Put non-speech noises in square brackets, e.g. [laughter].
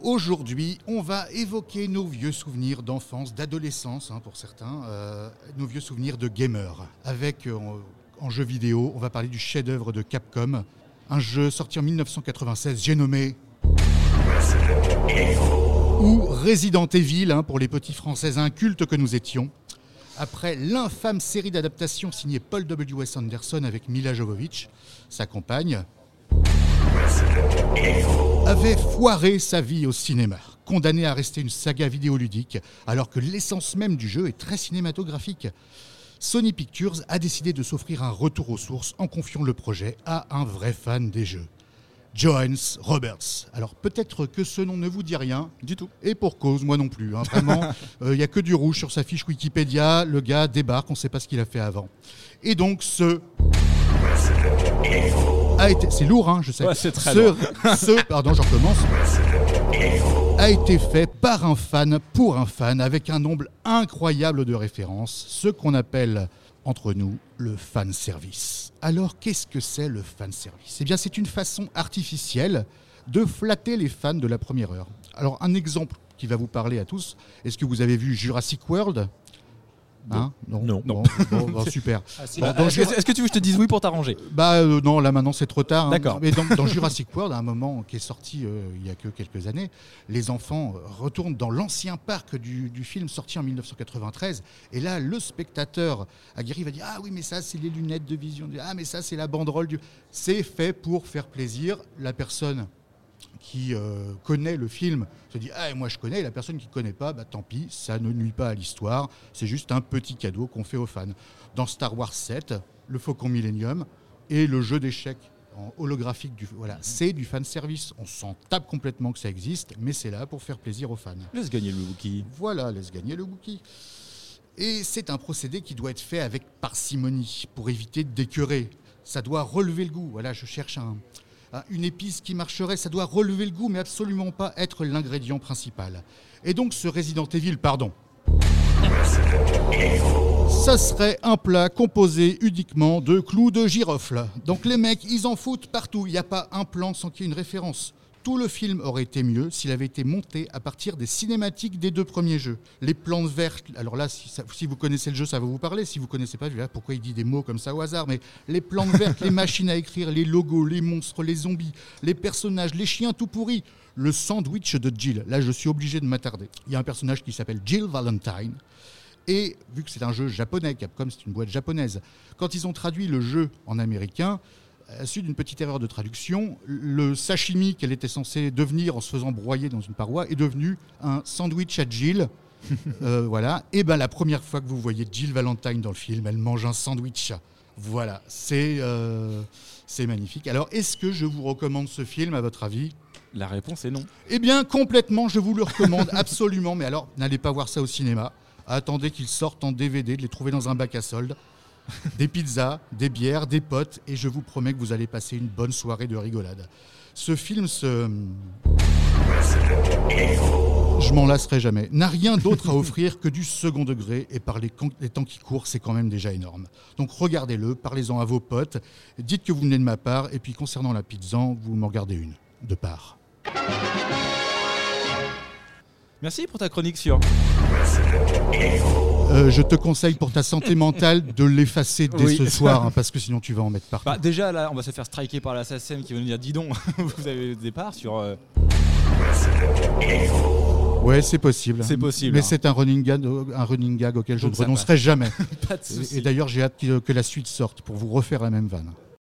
Aujourd'hui, on va évoquer nos vieux souvenirs d'enfance, d'adolescence hein, pour certains, euh, nos vieux souvenirs de gamers. Avec euh, en, jeu vidéo, on va parler du chef-d'œuvre de Capcom, un jeu sorti en 1996, j'ai nommé ou Resident Evil hein, pour les petits Français incultes que nous étions. Après l'infâme série d'adaptations signée Paul W.S. Anderson avec Mila Jovovich, sa compagne, avait foiré sa vie au cinéma, condamné à rester une saga vidéoludique, alors que l'essence même du jeu est très cinématographique. Sony Pictures a décidé de s'offrir un retour aux sources en confiant le projet à un vrai fan des jeux. Johannes Roberts. Alors peut-être que ce nom ne vous dit rien. Du tout. Et pour cause, moi non plus. hein. Vraiment, [laughs] il n'y a que du rouge sur sa fiche Wikipédia. Le gars débarque, on ne sait pas ce qu'il a fait avant. Et donc ce... A été... C'est lourd, hein, je sais. Ouais, c'est très ce... lourd. [laughs] ce- Pardon, je recommence. A été fait par un fan, pour un fan, avec un nombre incroyable de références. Ce qu'on appelle, entre nous, le fan service. Alors, qu'est-ce que c'est le fan service Eh bien, c'est une façon artificielle de flatter les fans de la première heure. Alors, un exemple qui va vous parler à tous. Est-ce que vous avez vu Jurassic World? Non. Non. Bon, bon, bon, [laughs] super. Bah, Est-ce que, tu veux que je te dise oui pour t'arranger? Bah euh, non, là maintenant c'est trop tard. hein. D'accord. Mais dans, dans [laughs] Jurassic World, à un moment qui est sorti euh, il y a que quelques années, les enfants euh, retournent dans l'ancien parc du, du film sorti en 1993. Et là, le spectateur aguerri va dire Ah oui, mais ça c'est les lunettes de vision. Ah mais ça c'est la banderole du. C'est fait pour faire plaisir. La personne qui euh, connaît le film se dit ah moi je connais et la personne qui ne connaît pas bah tant pis ça ne nuit pas à l'histoire c'est juste un petit cadeau qu'on fait aux fans dans Star Wars 7 le Faucon Millennium et le jeu d'échecs en holographique du voilà c'est du fan service on s'en tape complètement que ça existe mais c'est là pour faire plaisir aux fans Laisse gagner le Wookie. voilà, laisse gagner le Wookie. Et c'est un procédé qui doit être fait avec parcimonie pour éviter d'écœurer. Ça doit relever le goût. Voilà, je cherche un- une épice qui marcherait. Ça doit relever le goût, mais absolument pas être l'ingrédient principal. Et donc ce Resident Evil, pardon. Ça serait un plat composé uniquement de clous de girofle. Donc les mecs, ils en foutent partout. Il n'y a pas un plan sans qu'il y ait une référence. Tout le film aurait été mieux s'il avait été monté à partir des cinématiques des deux premiers jeux. Les plantes vertes, alors là, si, vous connaissez le jeu, ça va vous parler. Si vous connaissez pas, je vais pourquoi il dit des mots comme ça au hasard. Mais les plantes vertes, les machines à écrire, les logos, les monstres, les zombies, les personnages, les chiens tout pourris, le sandwich de Jill. Là, je suis obligé de m'attarder. Il y a un personnage qui s'appelle Jill Valentine. Et vu que c'est un jeu japonais, Capcom c'est une boîte japonaise, quand ils ont traduit le jeu en américain, à la suite d'une petite erreur de traduction, le sashimi qu'elle était censée devenir en se faisant broyer dans une paroi est devenu un sandwich à Jill. [laughs] Euh, voilà. Et ben la première fois que vous voyez Jill Valentine dans le film, elle mange un sandwich. Voilà, c'est euh, magnifique. Alors, est-ce que je vous recommande ce film à votre avis? La réponse est non. eh bien, complètement, je vous le recommande [laughs] absolument. Mais alors, n'allez pas voir ça au cinéma. Attendez qu'ils sortent en DVD, de les trouver dans un bac à soldes. [laughs] Des pizzas, des bières, des potes, et je vous promets que vous allez passer une bonne soirée de rigolade. Ce film se. Je m'en lasserai jamais. N'a rien d'autre à [laughs] offrir que du second degré, et par les, les temps qui courent, c'est quand même déjà énorme. Donc regardez-le, parlez-en à vos potes, dites que vous venez de ma part, et puis concernant la pizza, vous m'en gardez une, de part. Merci pour ta chronique sur. Euh, je te conseille pour ta santé mentale de l'effacer dès Oui. ce soir, hein, parce que sinon tu vas en mettre partout. Bah, déjà, là, on va se faire striker par la SACEM qui va nous dire Dis donc, [laughs] vous avez le départ sur. euh, ouais, c'est possible. C'est possible, Mais hein. c'est un running gag, un running gag auquel je ne renoncerai jamais. [laughs] Pas de Et- d'ailleurs, j'ai hâte que la suite sorte pour vous refaire la même vanne.